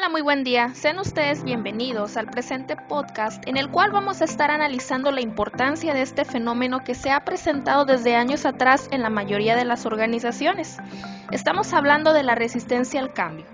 Hola, muy buen día. Sean ustedes bienvenidos al presente podcast en el cual vamos a estar analizando la importancia de este fenómeno que se ha presentado desde años atrás en la mayoría de las organizaciones. Estamos hablando de la resistencia al cambio.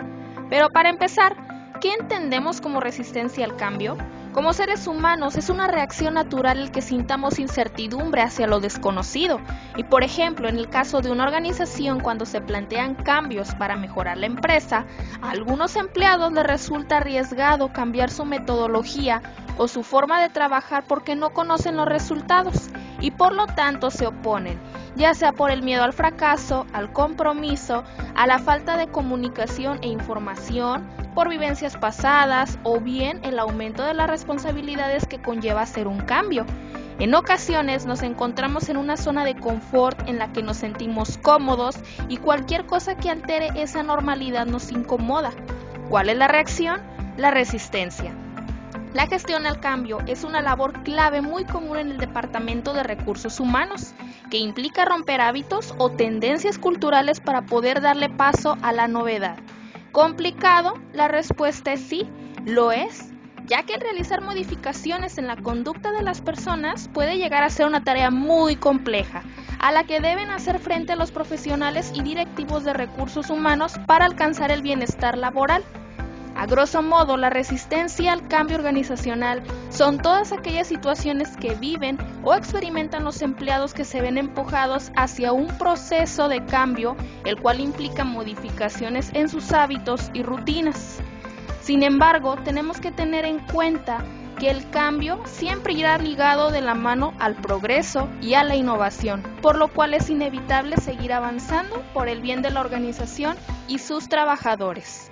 Pero para empezar, ¿qué entendemos como resistencia al cambio? Como seres humanos es una reacción natural el que sintamos incertidumbre hacia lo desconocido. Y por ejemplo en el caso de una organización cuando se plantean cambios para mejorar la empresa, a algunos empleados les resulta arriesgado cambiar su metodología o su forma de trabajar porque no conocen los resultados y por lo tanto se oponen, ya sea por el miedo al fracaso, al compromiso, a la falta de comunicación e información, por vivencias pasadas o bien el aumento de las responsabilidades que conlleva hacer un cambio. En ocasiones nos encontramos en una zona de confort en la que nos sentimos cómodos y cualquier cosa que altere esa normalidad nos incomoda. ¿Cuál es la reacción? La resistencia. La gestión al cambio es una labor clave muy común en el Departamento de Recursos Humanos, que implica romper hábitos o tendencias culturales para poder darle paso a la novedad. ¿Complicado? La respuesta es sí, lo es, ya que realizar modificaciones en la conducta de las personas puede llegar a ser una tarea muy compleja, a la que deben hacer frente los profesionales y directivos de recursos humanos para alcanzar el bienestar laboral. A grosso modo, la resistencia al cambio organizacional son todas aquellas situaciones que viven o experimentan los empleados que se ven empujados hacia un proceso de cambio, el cual implica modificaciones en sus hábitos y rutinas. Sin embargo, tenemos que tener en cuenta que el cambio siempre irá ligado de la mano al progreso y a la innovación, por lo cual es inevitable seguir avanzando por el bien de la organización y sus trabajadores.